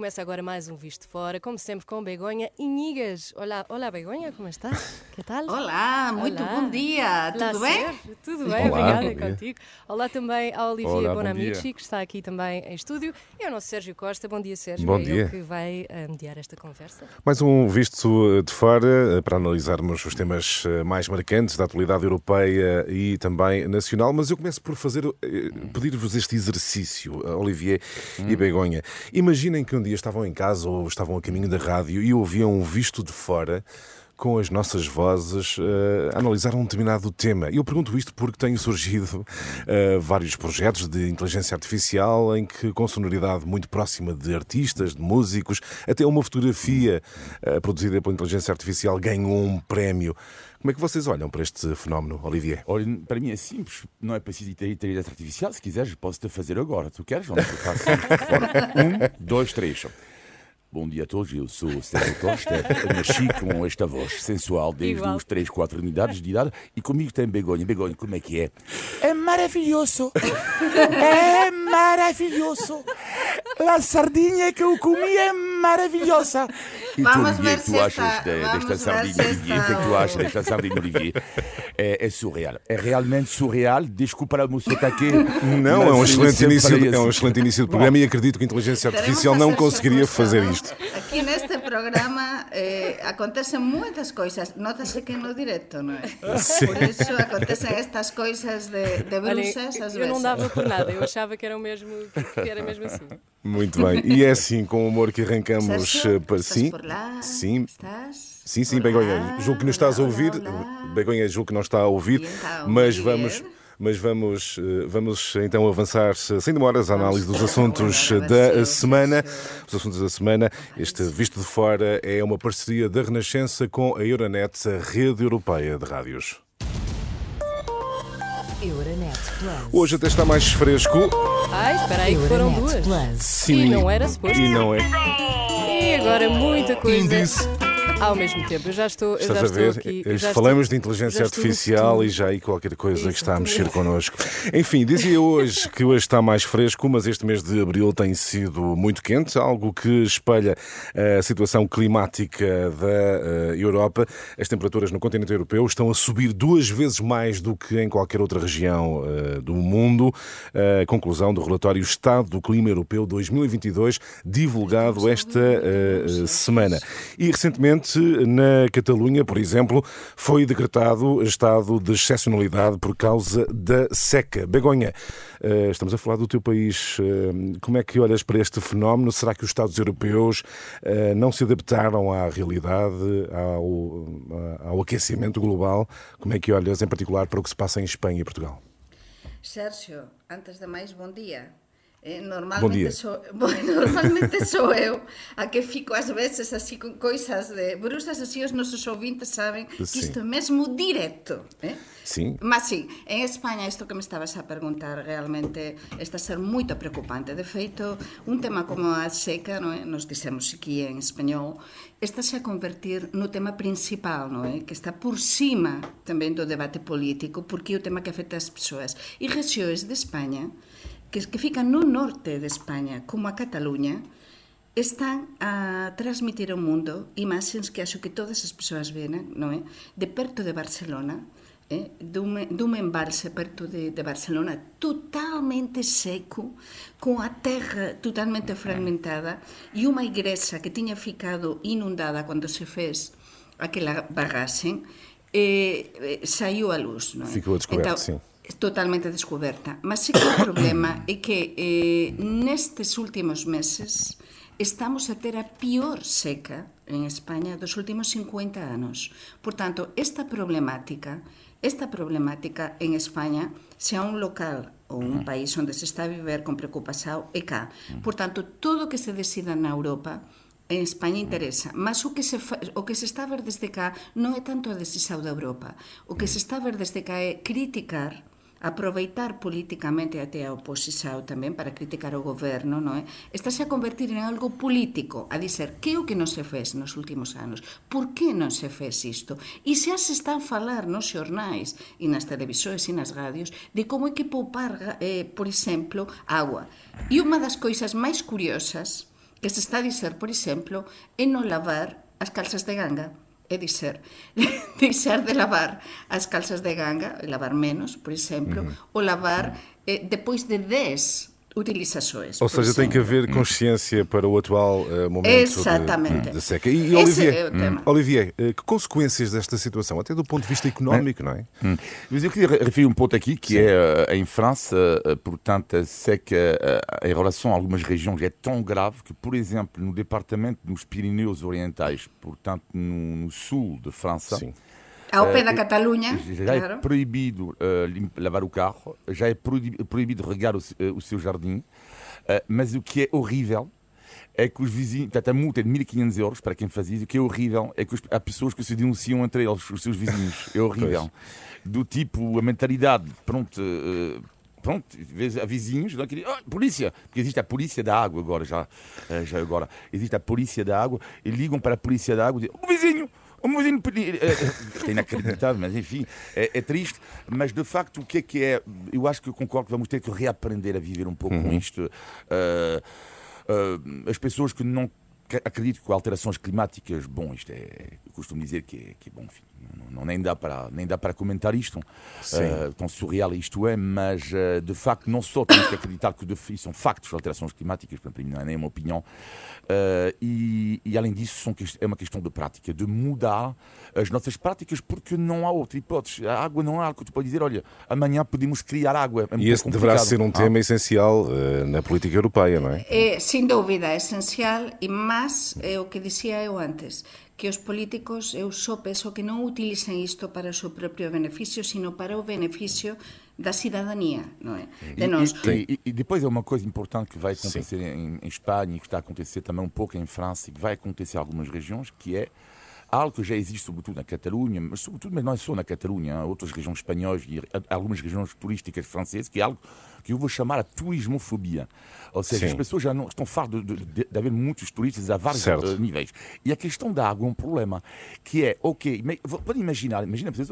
Começa agora mais um Visto Fora, como sempre com Begonha Inigas. Olá, olá Begonha, como está? Que tal? Olá, muito Olá. bom dia, Olá, tudo bem? Sérgio. Tudo bem, Olá, obrigada contigo. Olá também Olá, bom Bonamici, que está aqui também em estúdio, e ao nosso Sérgio Costa. Bom dia, Sérgio. Bom é dia. ele que vai eh, mediar esta conversa. Mais um visto eh, de fora eh, para analisarmos os temas mais marcantes da atualidade europeia e também nacional. Mas eu começo por fazer pedir-vos este exercício, Olivier e Begonha. Imaginem que um dia estavam em casa ou estavam a caminho da rádio e ouviam um visto de fora com as nossas vozes a analisar um determinado tema. Eu pergunto isto porque têm surgido eh, vários projetos de inteligência artificial em que, com sonoridade muito próxima de artistas, de músicos, até uma fotografia eh, produzida pela inteligência artificial ganhou um prémio. Como é que vocês olham para este fenómeno, Olivier? Olha, para mim é simples, não é preciso ter inteligência artificial. Se quiseres, posso te fazer agora. Tu queres? Vamos fora. Um, dois, três. Bom dia a todos, eu sou o Sérgio Costa. Eu nasci com esta voz sensual desde Igual. os 3, 4 unidades de idade e comigo tem Begonha. Begonha, como é que é? É maravilhoso! É maravilhoso! A sardinha que eu comi é maravilhosa! E Vamos tu, ver Olivier, se tu achas de- desta sardinha, Olivier? O que é que tu achas desta sardinha, Olivier? É, é surreal. É realmente surreal. Desculpa o meu sotaque. Não, é um mas eu excelente, início, é um excelente início de programa e acredito que a inteligência artificial não conseguiria fazer isto. Aqui neste programa eh, acontecen muitas coisas, notase que no directo, não é? Sim. Por isso acontecem estas coisas de, de Olha, bruxas às eu vezes. não dava por nada, eu achava que era, mesmo, que era mesmo assim. Muito bem. E é assim, com o humor que arrancamos Sérgio, eh, para estás sim. por lá? Sim. Estás? Sim, sim, Begonha. Julgo que nos estás a ouvir. Begonha, julgo que não está a ouvir. Então, mas vamos. Mas vamos, eh, vamos então avançar sem demoras à análise dos assuntos da semana. Os assuntos da semana. Este Visto de Fora é uma parceria da Renascença com a Euronet, a rede europeia de rádios. Euronet Plus. Hoje até está mais fresco. Ai, espera aí que foram Euronet duas. Plus. Sim. E não era suposto. E não é. E agora muita coisa Índice. Ao mesmo tempo. Eu já estou, eu já estou aqui. Eh, Falamos estou- de inteligência artificial e já aí qualquer coisa que está a mexer connosco. Enfim, dizia hoje que hoje está mais fresco, mas este mês de abril tem sido muito quente, algo que espelha a situação climática da eh, Europa. As temperaturas no continente europeu estão a subir duas vezes mais do que em qualquer outra região eh, do mundo. A conclusão do relatório Estado do Clima Europeu 2022, divulgado esta eh, semana. E recentemente, na Catalunha, por exemplo, foi decretado estado de excepcionalidade por causa da seca. Begonha, eh, estamos a falar do teu país. eh, Como é que olhas para este fenómeno? Será que os Estados europeus eh, não se adaptaram à realidade, ao, ao aquecimento global? Como é que olhas, em particular, para o que se passa em Espanha e Portugal? Sérgio, antes de máis, bon día. Eh, normalmente, sou, normalmente sou eu a que fico ás veces así con coisas de brusas así os nosos ouvintes saben que isto é mesmo directo eh? Sim. Mas sí, en España isto que me estabas a preguntar realmente está a ser moito preocupante De feito, un tema como a seca, non é? nos dixemos aquí en español Estáse a convertir no tema principal, non é? Que está por cima tamén do debate político Porque é o tema que afecta as persoas E rexións de España que, que fican no norte de España, como a Cataluña, están a transmitir ao mundo imaxes que acho que todas as persoas ven, non é? De perto de Barcelona, eh? dun, dun embalse perto de, de Barcelona totalmente seco, con a terra totalmente fragmentada e unha igrexa que tiña ficado inundada cando se fez aquela bagaxe, eh, eh, saiu a luz. Non é? Ficou descoberto, sim. totalmente descoberta. Mas sí que o problema é que eh, nestes últimos meses estamos a ter a pior seca en España dos últimos 50 anos. Por tanto, esta problemática, esta problemática en España, sea un local ou un país onde se está a viver con preocupación é cá. Por tanto, todo o que se decida na Europa en España interesa, mas o que se fa, o que se está a ver desde cá non é tanto a decisão da Europa. O que se está a ver desde cá é criticar aproveitar políticamente até a oposición tamén para criticar o goberno, non é? Estase a convertir en algo político, a dizer que o que non se fez nos últimos anos, por que non se fez isto? E xa se está a falar nos xornais e nas televisores e nas radios de como é que poupar, eh, por exemplo, agua. E unha das coisas máis curiosas que se está a dizer, por exemplo, é non lavar as calzas de ganga é dizer, deixar de lavar as calzas de ganga, lavar menos, por exemplo, uhum. ou lavar eh, depois de 10 utilizações. Ou seja, tem que haver consciência para o atual uh, momento Exatamente. De, de, seca. E, e Olivier, é hum. Olivier, uh, que consequências desta situação, até do ponto de vista económico, não é? Hum. Mas eu queria referir um ponto aqui, que Sim. é uh, em França, portanto, a seca em relação a algumas regiões é tão grave que, por exemplo, no departamento dos Pirineus Orientais, portanto, no, no sul de França, Sim ao pé da Catalunha. Já claro. é proibido uh, lavar o carro, já é proibido regar o, uh, o seu jardim, mas o que é horrível é que os vizinhos. Portanto, a multa é de 1500 euros para quem faz isso. O que é horrível é que os, há pessoas que se denunciam entre eles, os seus vizinhos. É horrível. Do tipo, a mentalidade, pronto. Uh, pronto, há vizinhos, não, que, oh, polícia, porque existe a polícia da água agora, já, já agora, existe a polícia da água, e ligam para a polícia da água e dizem, o vizinho, o Mourinho é inacreditável, mas enfim, é, é, triste. Mas de facto, o que é que é? Eu acho que eu concordo que vamos ter que reaprender a viver um pouco uhum. com isto. Uh, uh, as pessoas que não acredito que alterações climáticas, bom, isto é, eu costumo dizer que é, que é bom, enfim, não, nem, dá para, nem dá para comentar isto, uh, tão surreal isto é, mas uh, de facto não só temos que acreditar que de, são factos alterações climáticas, para mim não é nem uma opinião, uh, e, e, além disso são, é uma questão de prática, de mudar as nossas práticas, porque não há outra hipótese. A água não há algo que tu pode dizer, olha, amanhã podemos criar água. É e esse deverá ser um tema ah. essencial na política europeia, não é? é? Sem dúvida, é essencial, e mais é o que dizia eu antes, que os políticos, eu só penso que non utilicen isto para o seu propio beneficio, sino para o beneficio da cidadania, não é? De nós. E, e, e, depois é uma coisa importante que vai acontecer em, em, Espanha e que está a acontecer também um pouco em França e que vai acontecer em algumas regiões, que é algo que já existe sobretudo na Catalunha, mas sobretudo mas não é só na Catalunha, há outras regiões espanholas e algumas regiões turísticas francesas, que é algo que eu vou chamar a turismofobia. Ou seja, Sim. as pessoas já não estão fartas de, de, de, haver muitos turistas a vários uh, níveis. E a questão da água é um problema, que é, ok, pode imaginar, imagina que as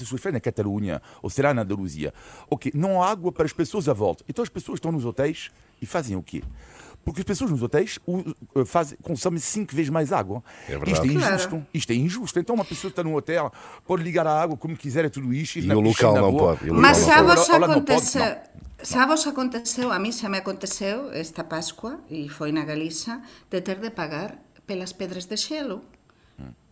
pessoas fazem na Catalunha, ou será na Andaluzia, ok, não há água para as pessoas à volta. Então as pessoas estão nos hotéis e fazem o quê? Porque as pessoas nos hotéis fazem, consomem cinco vezes mais água. É isto é injusto. Claro. Isto é injusto. Então uma pessoa está num hotel, pode ligar a água como quiser, é tudo isto. E, e o local não boa. pode. Mas sabe o que acontece? Sabes aconteceu, a mí xa me aconteceu esta Pascua, e foi na Galiza, de ter de pagar pelas pedras de xelo.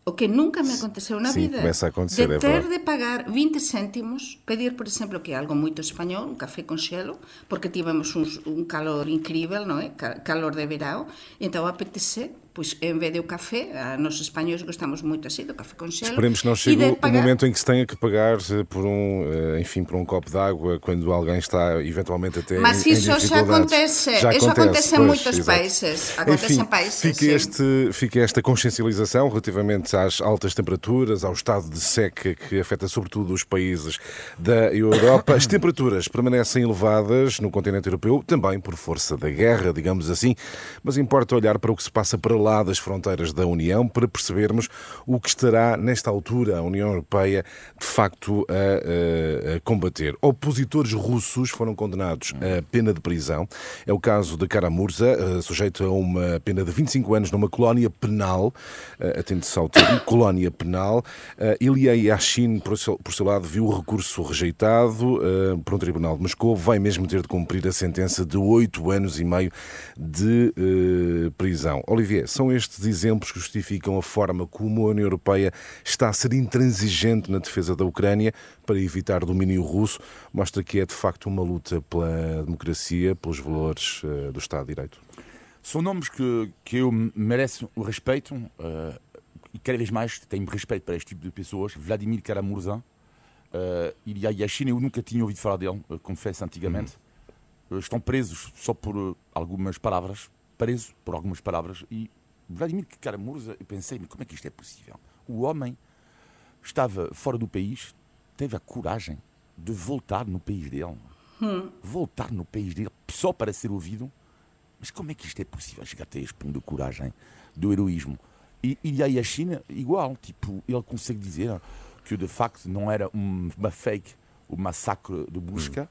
O que nunca me aconteceu na Sim, vida. Começa a acontecer, de é ter de pagar 20 céntimos, pedir, por exemplo, que é algo muito espanhol, um café com xelo, porque tivemos un, un calor incrível, non é? Calor de verão, então apetece pois em vez de o café, nós espanhóis gostamos muito assim do café com gelo. Esperemos que não chegue pagar... o momento em que se tenha que pagar eh, por um, eh, enfim, por um copo de água quando alguém está eventualmente até Mas em, isso em já acontece, já isso acontece, acontece em muitos exato. países. Acontece enfim, em países. Fica, este, fica esta consciencialização relativamente às altas temperaturas, ao estado de seca que afeta sobretudo os países da Europa. As temperaturas permanecem elevadas no continente europeu, também por força da guerra, digamos assim, mas importa olhar para o que se passa para lá das fronteiras da União para percebermos o que estará, nesta altura, a União Europeia de facto a, a, combater. Opositores russos foram condenados a pena de prisão. É o caso de Karamurza, eh, sujeito a uma pena de 25 anos numa colónia penal, eh, atende-se ao termo, colónia penal. Eh, Ilya Yashin, por seu lado, viu o recurso rejeitado por um tribunal de Moscou, vai mesmo ter de cumprir a sentença de 8 anos e meio de prisão. Olivier, são estes exemplos que justificam a forma como a União Europeia está a ser intransigente na defesa da Ucrânia para evitar domínio russo, mostra que é de facto uma luta pela democracia, pelos valores uh, do Estado de Direito. São nomes que, que eu mereço o respeito uh, e cada vez mais tenho respeito para este tipo de pessoas. Vladimir Karamurza, uh, Ilya Yashin, eu nunca tinha ouvido falar dele, uh, confesso antigamente. Uhum. estão presos só por algumas palavras, preso por algumas palavras e Vladimir Karamurza, eu pensei, como é que isto é possível? O homem estava fora do país, teve a coragem de voltar no país dele. Voltar no país dele só para ser ouvido. Mas como é que isto é possível chegar até este ponto de coragem, do heroísmo? E, e aí a China, igual, tipo, ele consegue dizer que de facto não era um, uma fake, o massacre de busca,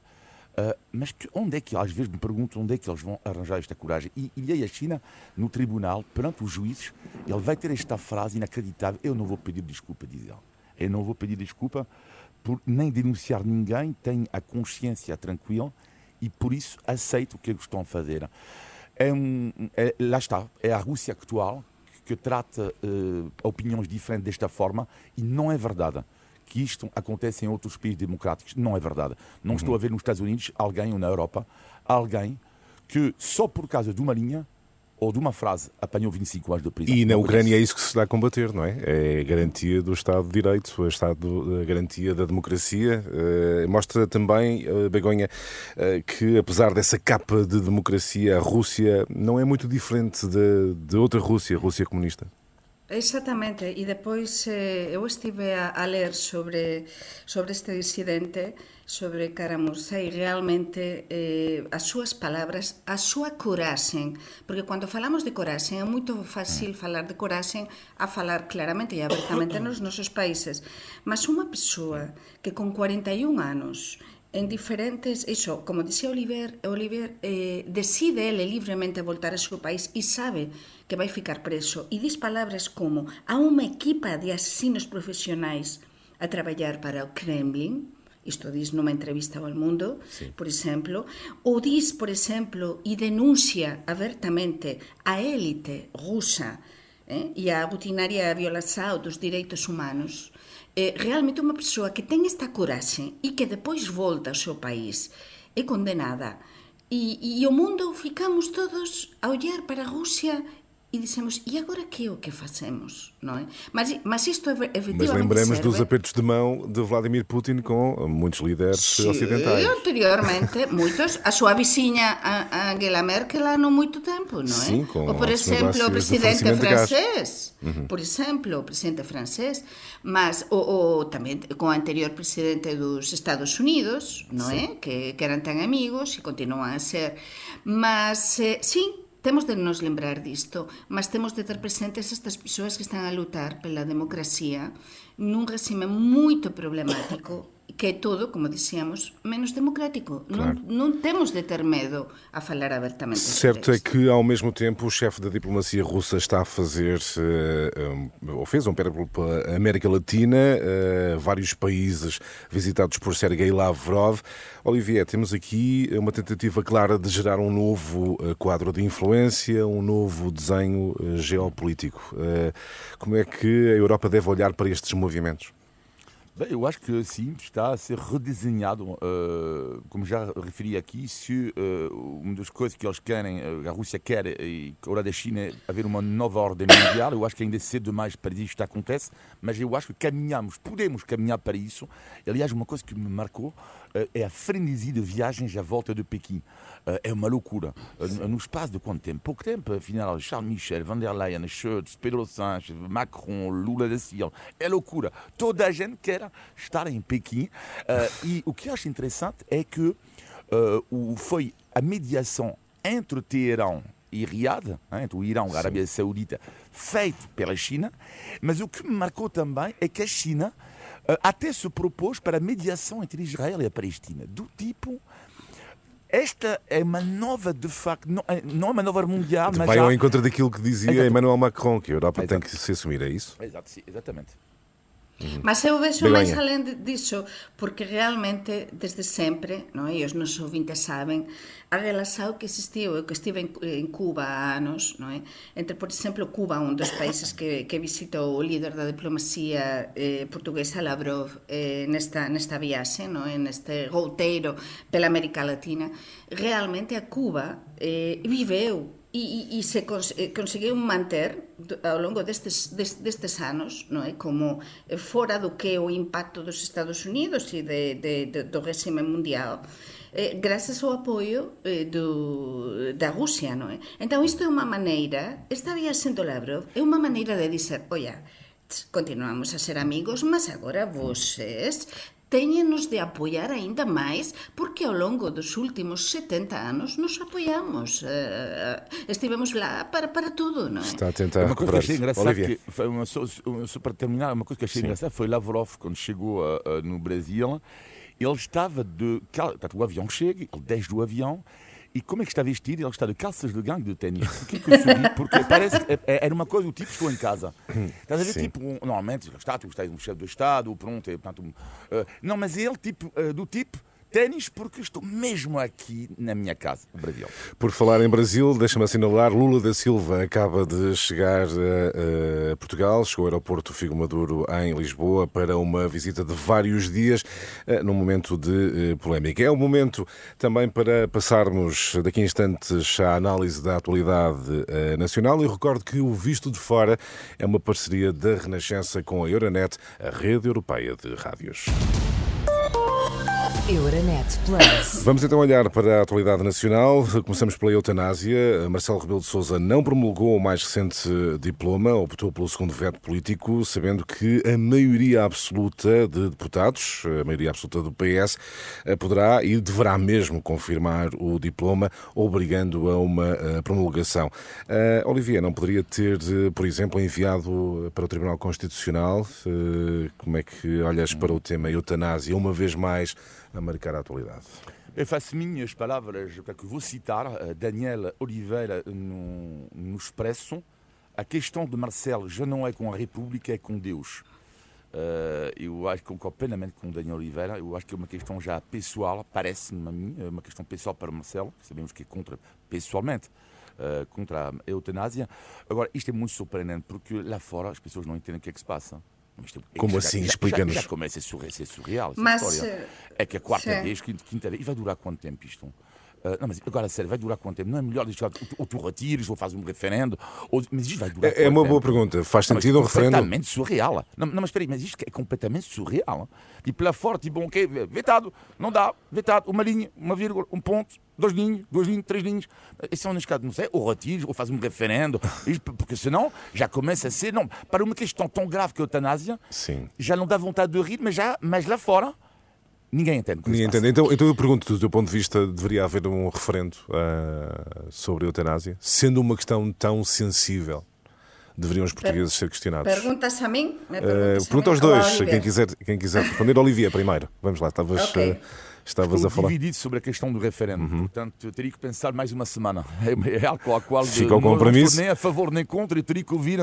uh, mas que, onde é que, às vezes me pergunto onde é que eles vão arranjar esta coragem. E, aí a China, no tribunal, perante os juízes, ele vai ter esta frase inacreditável, eu não vou pedir desculpa, diz ele. Eu não vou pedir desculpa por nem denunciar ninguém, tenho a consciência tranquila e por isso aceito o que eles estão a fazer. É um, é, lá está, é a Rússia atual que trata uh, opiniões diferentes desta forma e não é verdade que isto acontece em outros países democráticos. Não é verdade. Não uhum. estou a ver nos Estados Unidos alguém ou na Europa alguém que só por causa de uma linha ou de uma frase apanhou 25 anos de prisão. E na Ucrânia é isso que se dá a combater, não é? É a garantia do Estado de Direito, a, Estado, a garantia da democracia. Uh, mostra também, uh, Begonha, uh, que apesar dessa capa de democracia, a Rússia não é muito diferente de, de outra Rússia, a Rússia comunista. Exactamente, e depois eh, eu estive a, a ler sobre, sobre este disidente, sobre Caramusa, e realmente eh, as súas palabras, a súa coraxen, porque cando falamos de coraxen é moito fácil falar de coraxen a falar claramente e abertamente nos nosos países, mas unha persoa que con 41 anos en diferentes, iso, como dixía Oliver, Oliver eh, decide ele livremente voltar ao seu país e sabe que vai ficar preso. E diz palabras como a unha equipa de asesinos profesionais a traballar para o Kremlin, isto diz numa entrevista ao Mundo, sí. por exemplo, ou diz, por exemplo, e denuncia abertamente a élite rusa eh, e a rutinaria violação dos direitos humanos, eh, realmente unha persoa que ten esta coraxe e que depois volta ao seu país é condenada. E, e o mundo ficamos todos a olhar para a Rusia e dissemos, e agora que é o que facemos? Não é? mas, mas isto efetivamente Mas lembremos serve... dos apertos de mão de Vladimir Putin com muitos líderes Sim, ocidentais. anteriormente, muitos. A sua vizinha, a Angela Merkel, há não muito tempo, não é? Sim, com Ou, por exemplo, o presidente francês. Uhum. Por exemplo, o presidente francês. Mas, ou, ou também com o anterior presidente dos Estados Unidos, não sim. é? Que, que eram tão amigos e continuam a ser. Mas, eh, sim, Temos de nos lembrar disto, mas temos de ter presentes estas persoas que están a lutar pela democracia nun regime moito problemático que é todo, como dizíamos, menos democrático. Claro. Não, não, temos de ter medo a falar abertamente. Certo é que, ao mesmo tempo, o chefe da diplomacia russa está a fazer, uh, um, ou fez um périplo pela América Latina, uh, vários países visitados por Sergei Lavrov. Olivier, temos aqui uma tentativa clara de gerar um novo uh, quadro de influência, um novo desenho geopolítico. Como é que a Europa deve olhar para estes movimentos? Bem, eu acho que sim, está a ser redesenhado, uh, como já referi aqui, se uh, uma das coisas que eles querem, uh, a Rússia quer, e a da China, é haver uma nova ordem mundial, eu acho que ainda é cedo demais para dizer que isto acontece, mas eu acho que caminhamos, podemos caminhar para isso. Aliás, uma coisa que me marcou é a frenesi de viagens à volta de Pequim. É uma loucura. No espaço de quanto tempo? Pouco tempo, afinal, Charles Michel, Van der Leyen, Schultz, Pedro Sánchez, Macron, Lula da Silva. É loucura. Toda a gente quer estar em Pequim. E o que acho interessante é que foi a mediação entre Teherão e Riad, entre o Irão e a Arábia Saudita, feito pela China, mas o que me marcou também é que a China eh, até se propôs para a mediação entre Israel e a Palestina, do tipo esta é uma nova, de facto, não, é, não é uma nova mundial, mas. Vai já... ao encontro daquilo que dizia Exato. Emmanuel Macron, que a Europa Exato. tem que se assumir, é isso? Exato, sim, exatamente. Mas eu vexo máis alén disso, porque realmente, desde sempre, non? e os nosos ouvintes saben, a relação que existiu, eu que estive en, en Cuba há anos, non é? entre, por exemplo, Cuba, un dos países que, que visitou o líder da diplomacia eh, portuguesa Lavrov eh, nesta, nesta viaxe, non é? neste routeiro pela América Latina, realmente a Cuba eh, viveu e, e se cons eh, conseguiu manter ao longo destes, destes anos non é? como eh, fora do que o impacto dos Estados Unidos e de, de, de, do regime mundial eh, grazas ao apoio eh, do, da Rússia non é? entón isto é unha maneira esta vía sendo Lavrov é unha maneira de dizer oia, continuamos a ser amigos mas agora vocês teñenos de apoiar aínda máis porque ao longo dos últimos 70 anos nos apoiamos. Uh, estivemos lá para, para tudo, não é? Está a tentar Uma coisa que achei engraçada, que foi uma, só, para terminar, uma coisa que achei engraçada foi Lavrov, quando chegou ah, no Brasil, ele estava de. o avião chega, ele desce do avião. E como é que está vestido? Ele está de calças de gangue de ténis. Por que que eu sorri? Porque parece que é- é- era uma coisa do tipo, estou em casa. Estás a ver, Sim. tipo, um- normalmente, está, tu estás um chefe do Estado, pronto, é, portanto, um, ah, não, mas ele, tipo, ah, do tipo, ténis, porque estou mesmo aqui na minha casa, no Brasil. Por falar em Brasil, deixa-me assinalar, Lula da Silva acaba de chegar a, a Portugal, chegou ao aeroporto Figo Maduro em Lisboa para uma visita de vários dias, eh, num momento de eh, polémica. É o momento também para passarmos daqui a instantes à análise da atualidade eh, nacional e recordo que o Visto de Fora é uma parceria da Renascença com a Euronet, a rede europeia de rádios. Euronet Plus. Vamos então olhar para a atualidade nacional. Começamos pela eutanásia. Marcelo Rebelo de Sousa não promulgou o mais recente diploma, optou pelo segundo veto político, sabendo que a maioria absoluta de deputados, a maioria absoluta do PS, eh, poderá e deverá mesmo confirmar o diploma, obrigando a uma eh, promulgação. Uh, Olivia, não poderia ter, eh, por exemplo, enviado para o Tribunal Constitucional? Eh, Como é que olhas para o tema eutanásia, uma vez mais, a marcar a atualidade? Eu faço minhas palavras, que vou citar eh, Daniel Oliveira no, no Expresso. A questão de Marcelo já não é com a República, é com Deus. Eh, eu acho que concordo plenamente com Daniel Oliveira. Eu acho que é uma questão já pessoal, parece-me a mim, é uma questão pessoal para Marcelo, que sabemos que é contra, pessoalmente, eh, contra a eutanásia. Agora, isto é muito surpreendente, porque lá fora as pessoas não entendem o que é que se passa. Isto é- Como já- assim? já- já- Explica-nos. Já, começa a surreal, ser surreal Mas, história. eh, É que a quarta sim. vez, quinta, quinta vez, e vai durar quanto tempo isto? Ah, não, mas agora, sério, vai durar quanto tempo? Não é melhor deixar, ou tu- retires, ou fazes um referendo, ou, mas isto vai durar É é uma boa tempo? pergunta. Faz Não, sentido um é referendo? completamente surreal. Não, não, mas espera aí, mas isto é completamente surreal. Tipo, lá fora, tipo, ok, vetado, não dá, vetado, uma linha, uma vírgula, um ponto, dois linhas, duas linhas, três linhas. Isso é um caso, não sei, ou retires, ou faz um referendo, porque senão já começa a ser, não, para uma questão tão grave que a eutanásia, Sim. já não dá vontade de rir, mas, já, mas lá fora, ninguém entende. Ninguém entende. Então, então eu pergunto, do teu ponto de vista, deveria haver um referendo ah, sobre a eutanásia? Sendo uma questão tão sensível, deveriam os portugueses ser questionados? Perguntas a mim? A pergunta mim aos dois, quem quiser, quem quiser responder. Olivia, primeiro. Vamos lá, estavas, Ok. ah, estavas Estou a falar. Uhum. dividido sobre a questão do referendo, portanto eu teria que pensar mais uma semana. É, é algo a qual Fica o não compromisso. estou nem a favor nem contra e teria que ouvir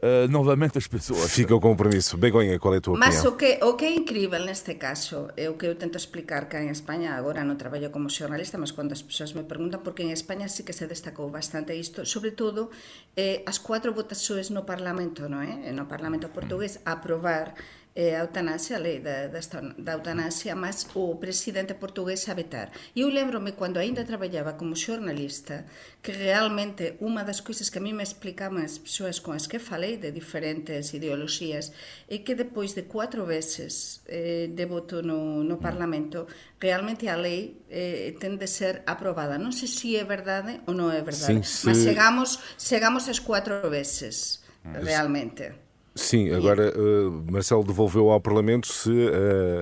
eh, novamente as pessoas. Fica o compromisso. Begonha, qual é a tua Mas opinião? o que, o que é incrível neste caso é o que eu tento explicar cá en España agora non traballo como xornalista mas cando as persoas me preguntan porque en España sí que se destacou bastante isto sobre todo eh, as cuatro votações no Parlamento non é? no Parlamento portugués a aprobar eh, a eutanasia, a lei da, da, da eutanasia, mas o presidente portugués a vetar. E eu lembrome cando aínda traballaba como xornalista que realmente unha das coisas que a mí me explicaban as persoas con as que falei de diferentes ideoloxías é que depois de cuatro veces eh, de voto no, no Parlamento realmente a lei eh, ten de ser aprobada. Non sei se é verdade ou non é verdade, sí, mas chegamos, chegamos as cuatro veces mm. realmente. Sim, agora ah, Marcelo devolveu ao Parlamento se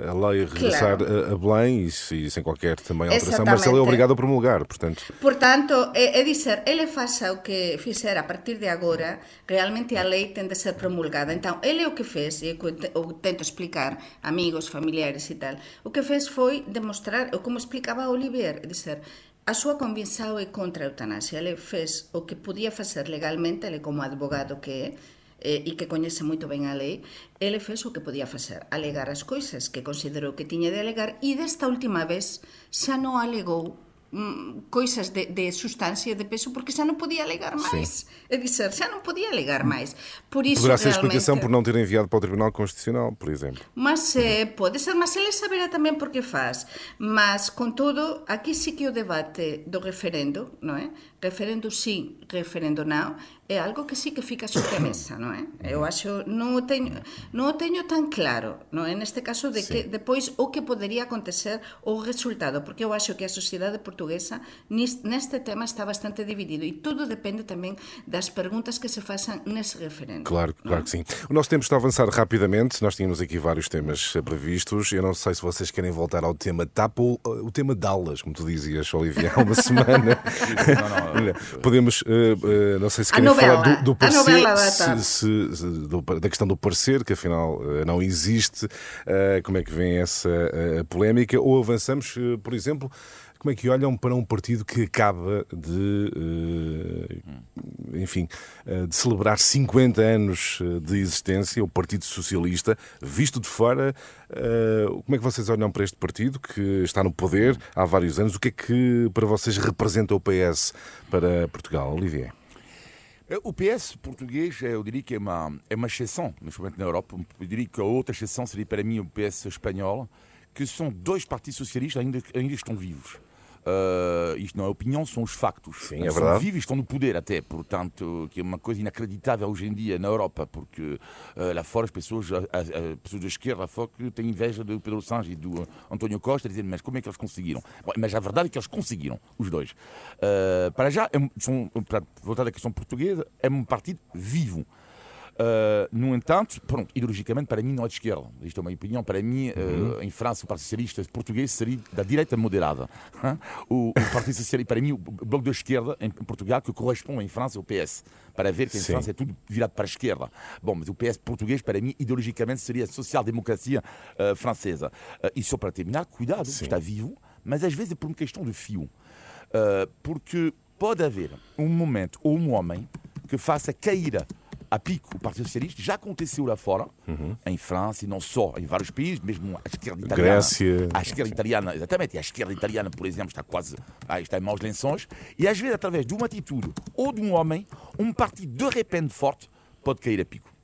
ah, a lei regressar a, a Belém e, se- sem qualquer também alteração. Marcelo é obrigado a promulgar, portanto. Portanto, é, é dizer, ele faça o que fizer a partir de agora, realmente a lei tem de ser promulgada. Então, ele o que fez, e eu te- eu tento explicar, amigos, familiares e tal, o que fez foi demonstrar, como explicaba a Olivier, é dizer, a súa convinção é contra a eutanasia. Ele fez o que podía facer legalmente, ele como advogado que é, eh, e que coñece moito ben a lei, ele fez o que podía facer, alegar as coisas que considerou que tiña de alegar e desta última vez xa non alegou mm, coisas de, de sustancia de peso porque xa non podía alegar máis. É dizer, xa non podía alegar máis. Por iso Poderá ser realmente... explicação por não ter enviado para o Tribunal Constitucional, por exemplo. Mas eh, pode ser, mas ele saberá tamén por que faz. Mas, con todo, aquí sí que o debate do referendo, non é? Referendo sí, referendo non, é algo que sí que fica sobre a mesa, non é? Eu acho, non o teño, non o teño tan claro, non é? Neste caso de que depois o que podería acontecer o resultado, porque eu acho que a sociedade portuguesa neste tema está bastante dividido e tudo depende tamén das preguntas que se façan nese referendo. Claro, claro que sim. O nosso tempo está a avançar rapidamente. Nós tínhamos aqui vários temas eh, previstos. Eu não sei se vocês querem voltar ao tema TAP ou eh, o tema de aulas, como tu dizias, Olivia, há uma semana. Não, não, Podemos, eh, eh, não sei se querem novela, falar do, do parecer, se- se- se- do- da questão do parecer, que afinal eh, não existe. Como é que vem essa polémica? Ou avançamos, por exemplo, como é que olham para um partido que acaba de, eh, enfim, eh, de celebrar 50 anos eh, de existência, o Partido Socialista, visto de fora, como é que vocês olham para este partido que está no poder há vários anos? O que é que para vocês representa o PS para Portugal, Olivier? O PS português, eu diria que é uma, é uma exceção, principalmente na Europa. Eu diria que a outra exceção seria para mim o PS espanhol, que são dois partidos socialistas ainda ainda estão vivos. Eh, isto não é opinião, são os factos. Sim, é São verdade. vivos e estão no poder até, portanto, que é uma coisa inacreditável hoje em dia na Europa, porque eh, lá fora as pessoas, as, as pessoas da esquerda lá fora que têm inveja do Pedro Sánchez e do António Costa, dizendo, mas como é que eles conseguiram? Bom, mas a verdade é que eles conseguiram, os dois. Para já, é são, para voltar à questão portuguesa, é um partido vivo. Uh, no entanto, pronto, ideologicamente, para mim não é de esquerda. Isto é uma opinião. Para mim, uh, em França, o Partido Socialista português seria da direita moderada. O, o Partido Socialista, para mim, o Bloco da Esquerda, em Portugal, que corresponde em França ao PS. Para ver que em Sim. França é tudo virado para a esquerda. Bom, mas o PS português, para mim, ideologicamente, seria a social-democracia uh, francesa. E só para terminar, cuidado, está vivo, mas às vezes é por uma questão de fio. Porque pode haver um momento ou um homem que faça cair a pico o Partido Socialista. Já aconteceu lá fora, em França e não só, em vários países, mesmo a esquerda italiana. Grécia. A esquerda italiana, exatamente, a esquerda italiana, por exemplo, está quase ah, está em maus lençóis. E às vezes, através de uma atitude ou de um homem, um partido de repente forte pode cair a pico.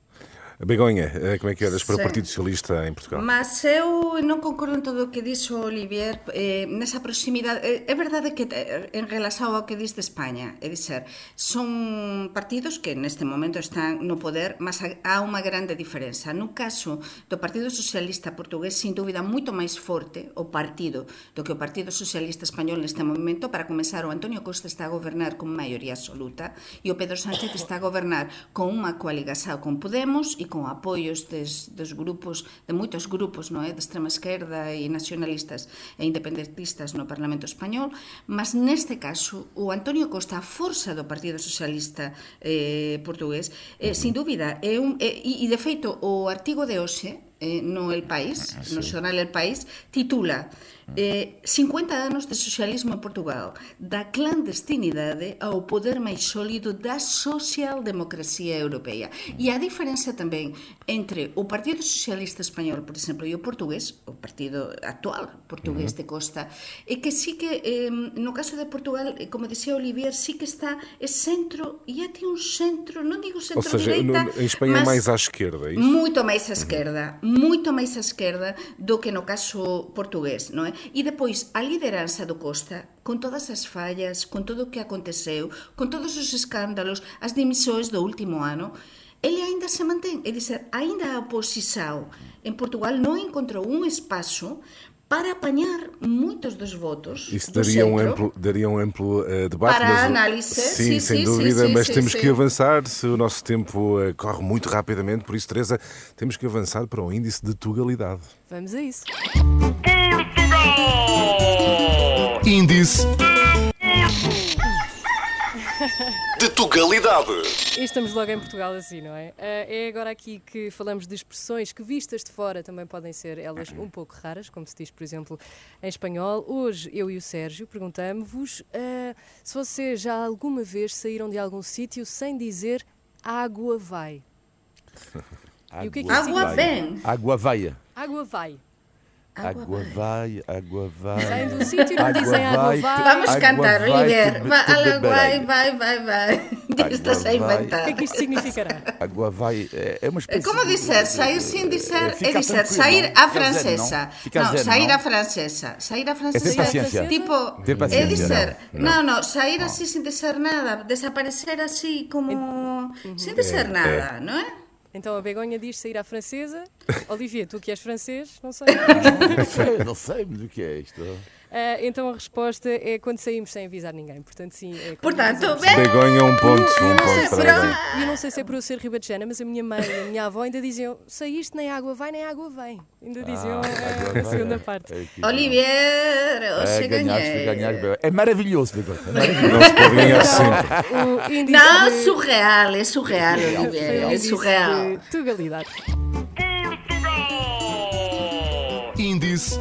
Begonha, eh, como é que olhas para o. Partido Socialista em Portugal? Mas eu non concordo en todo o que dixo Olivier eh, nesa proximidade. Eh, é verdade que eh, en relación ao que dis de España, é dizer, son partidos que neste momento están no poder, mas há unha grande diferenza. No caso do Partido Socialista Portugués, sin dúbida, moito máis forte o partido do que o Partido Socialista Español neste momento. Para comenzar, o Antonio Costa está a gobernar con maioría absoluta e o Pedro Sánchez está a gobernar con unha coaligación con Podemos e con apoios des, dos grupos, de moitos grupos, non é? de extrema esquerda e nacionalistas e independentistas no Parlamento Español, mas neste caso o Antonio Costa, a forza do Partido Socialista eh, portugués, eh, sin dúbida, é un, é, e, e de feito o artigo de hoxe eh, no El País, ah, no xornal El País, titula eh, 50 anos de socialismo en Portugal, da clandestinidade ao poder máis sólido da socialdemocracia europea. E a diferenza tamén entre o Partido Socialista Español, por exemplo, e o portugués, o partido actual portugués de Costa, é que sí que, eh, no caso de Portugal, eh, como dicía Olivier, sí que está é centro, e até un centro, non digo centro-direita, em Espanha é mais à esquerda, é isso? Moito máis á esquerda, moito máis á esquerda do que no caso portugués, non é? E depois a lideranza do Costa, con todas as fallas, con todo o que aconteceu, con todos os escándalos, as dimisións do último ano, ele aínda se mantén, é dizer, aínda a oposición en Portugal non encontrou un espaço para apañar moitos dos votos Isso do daria um amplo, daria um amplo eh, debate. Para mas, a análise, Sim, sim, sem sim, dúvida, sim, mas sim, temos sim. que avançar. Se o nosso tempo eh, corre muito rapidamente, por isso, Teresa, temos que avançar para o índice de tugalidade. Vamos a isso. Índice de Tugalidade. E estamos logo em Portugal assim, não é? Ah, é agora aqui que falamos de expressões que vistas de fora também podem ser elas um pouco raras, como se diz, por exemplo, em espanhol. Hoje eu e o Sérgio perguntamos-vos ah, se vocês já alguma vez saíram de algum sítio sem dizer água vai. E o que é que Água vai. vem. Água vai. Água vai. Água vai, água vai. Saem do sítio e não Água dizem água vai. Vamos Água cantar, vai, Olivier. te- Vai, vai, vai, vai. Estás a inventar. O que é que isto significará? Água vai. É, é uma espécie Como dizer, de- sair sem dizer, é, é dizer, sair à francesa. não? Sair à francesa. Sair à É ter francesa. paciência. Tipo, Ter é paciência. dizer, Não, não, sair así sin dizer nada, desaparecer así como sin dizer nada, não é? Então a Begonha diz sair à francesa. Olivia, tu que és francês, não sei. Não sei, não sei mas o que é isto. Ah, então a resposta é quando saímos sem avisar ninguém. Portanto, sim. É Portanto, bem, Begonha, um ponto. Um ponto para? Begonha. E eu não sei se é por eu ser ribadejana, mas a minha mãe e a minha avó ainda diziam saíste, nem água vai, nem água vem. Ainda diziam Ah, eh, agora a segunda é. parte. É Olivier, É, hoje ganhaste, ganhei. É maravilhoso, Begoña. É maravilhoso. Não se pode ganhar sempre. O índice Não, de- surreal, é surreal, Olivier, é surreal. de Tugalidade. Índice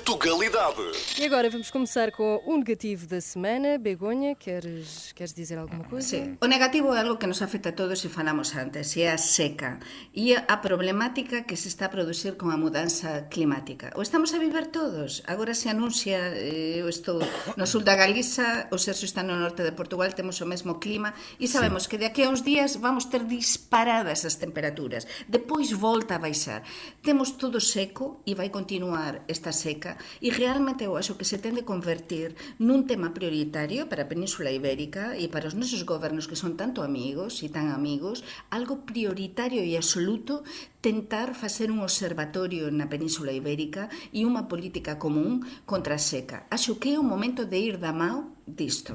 de Tugalidade. E agora vamos começar com o negativo da semana. Begonha, queres, queres dizer alguma coisa? Sí. O negativo é algo que nos afecta a todos e falamos antes, e é a seca e a problemática que se está a producir con a mudanza climática. O estamos a viver todos. Agora se anuncia, eh, eu estou no sul da Galiza, o Sergio está no norte de Portugal, temos o mesmo clima e sabemos que de aquí a uns días vamos ter disparadas as temperaturas. Depois volta a baixar. Temos todo seco e vai continuar esta seca Ibérica e realmente eu acho que se tende a convertir nun tema prioritario para a Península Ibérica e para os nosos gobernos que son tanto amigos e tan amigos, algo prioritario e absoluto tentar facer un observatorio na Península Ibérica e unha política común contra a seca. Acho que é o momento de ir da mão disto.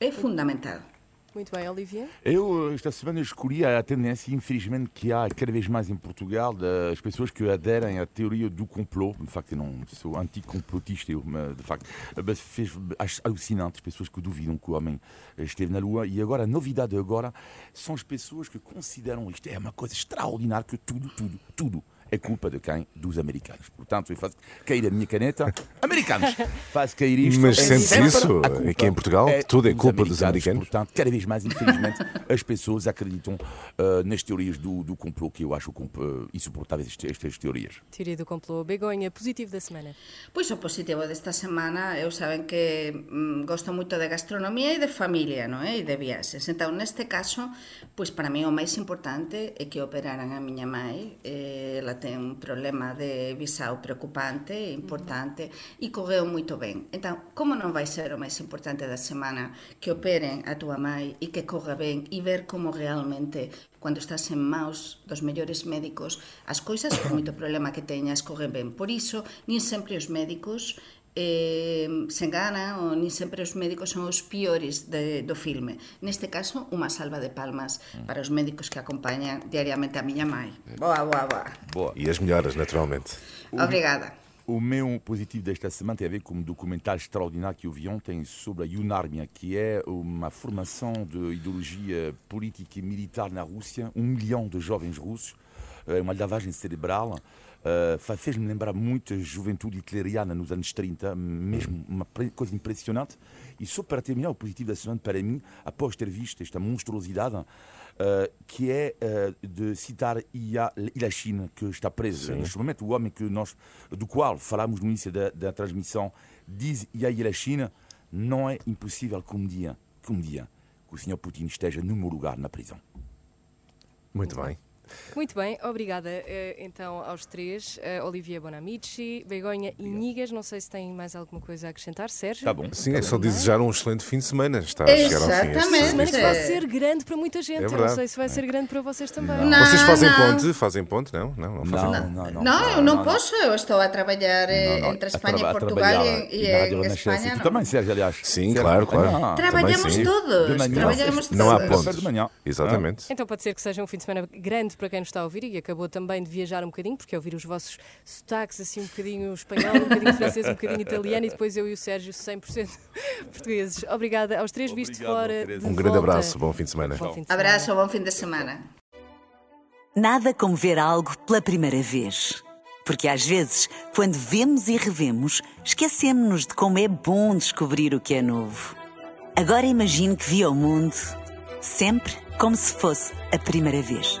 É fundamental. Muito bem, Olivia. Eu, esta semana, escolhi a tendência, infelizmente, que há cada vez mais em Portugal, das pessoas que aderem à teoria do complô. De facto, eu não sou anticomplotista, eu, mas, de facto, mas fez, acho alucinante as pessoas que duvidam que o homem esteve na Lua. E agora, a novidade agora são as pessoas que consideram isto é uma coisa extraordinária, que tudo, tudo, tudo é culpa de quem? Dos americanos. Portanto, eu faço cair a minha caneta. Americanos! Faço cair isto. Mas é isso? a Aqui em Portugal, tudo é culpa dos americanos? Portanto, cada vez mais, infelizmente, as pessoas acreditam uh, nas teorias do, do complô, que eu acho uh, insuportáveis, estas, estas teorias. Teoria do complô. Begonha, positivo da semana. Pois o positivo desta semana, eu saben que mm, gosto moito de gastronomía e de familia, non é? E de viaxes. Entón, neste caso, pois para mí o máis importante é que operaran a miña mãe. Eh, ela ten un problema de visao preocupante, importante, e correu moito ben. Entón, como non vai ser o máis importante da semana que operen a túa mãe e que corra ben e ver como realmente cando estás en maus dos mellores médicos, as coisas, por moito problema que teñas, corren ben. Por iso, nin sempre os médicos eh, se enganan ou nin sempre os médicos son os piores de, do filme. Neste caso, unha salva de palmas para os médicos que acompañan diariamente a miña mãe. Boa, boa, boa. Boa. E as melhoras, naturalmente. Obrigada. O meu positivo desta semana tem a ver com um documentário extraordinário que eu vi ontem sobre a Yunarmia, que é uma formação de ideologia política e militar na Rússia, um milhão de jovens russos, eh, uma lavagem cerebral. Uh, fez-me lembrar muito a juventude hitleriana nos anos 30, mesmo uma pre- coisa impressionante. E só para terminar, o positivo da semana para mim, após ter visto esta monstruosidade, uh, que é uh, de citar China, que está preso. Neste momento, o homem que nós, do qual falámos no início da, da transmissão, diz China, não é impossível que um dia, que um dia, que o Sr. Putin esteja no meu lugar na prisão. Muito bem. Muito bem, obrigada eh, então aos três. Eh, Olivia Bonamici, Begonha e Nigas. Não sei se têm mais alguma coisa a acrescentar. Sérgio? Tá bom. Sim, é só desejar um excelente fim de semana. Está a chegar ao fim. este- Exatamente. Semana que vai É. ser grande para muita gente. É Eu não sei se vai ser grande para vocês também. Não. Vocês fazem não. ponte? Fazem ponte? Não, não, não fazem. Não, não, não. Não, eu não posso, eu estou a trabalhar eh, Não, não, entre a Espanha e Portugal e, e em. Espanha Tu não. também, Sérgio, aliás. Sim, claro, claro. Ah, Trabalhamos todos, trabalhamos Não há todos. Ponte. de manhã. Exatamente. Então pode ser que seja um fim de semana grande para quem nos está a ouvir e acabou também de viajar um bocadinho, porque é ouvir os vossos sotaques assim um bocadinho espanhol, um bocadinho francês, um bocadinho italiano e depois eu e o Sérgio 100% portugueses. Obrigada aos três vistos fora. Um grande volta. abraço, bom fim de semana. Bom fim de semana. Abraço, bom fim de semana. Nada como ver algo pela primeira vez. Porque às vezes, quando vemos e revemos, esquecemos-nos de como é bom descobrir o que é novo. Agora imagine que viu o mundo sempre como se fosse a primeira vez.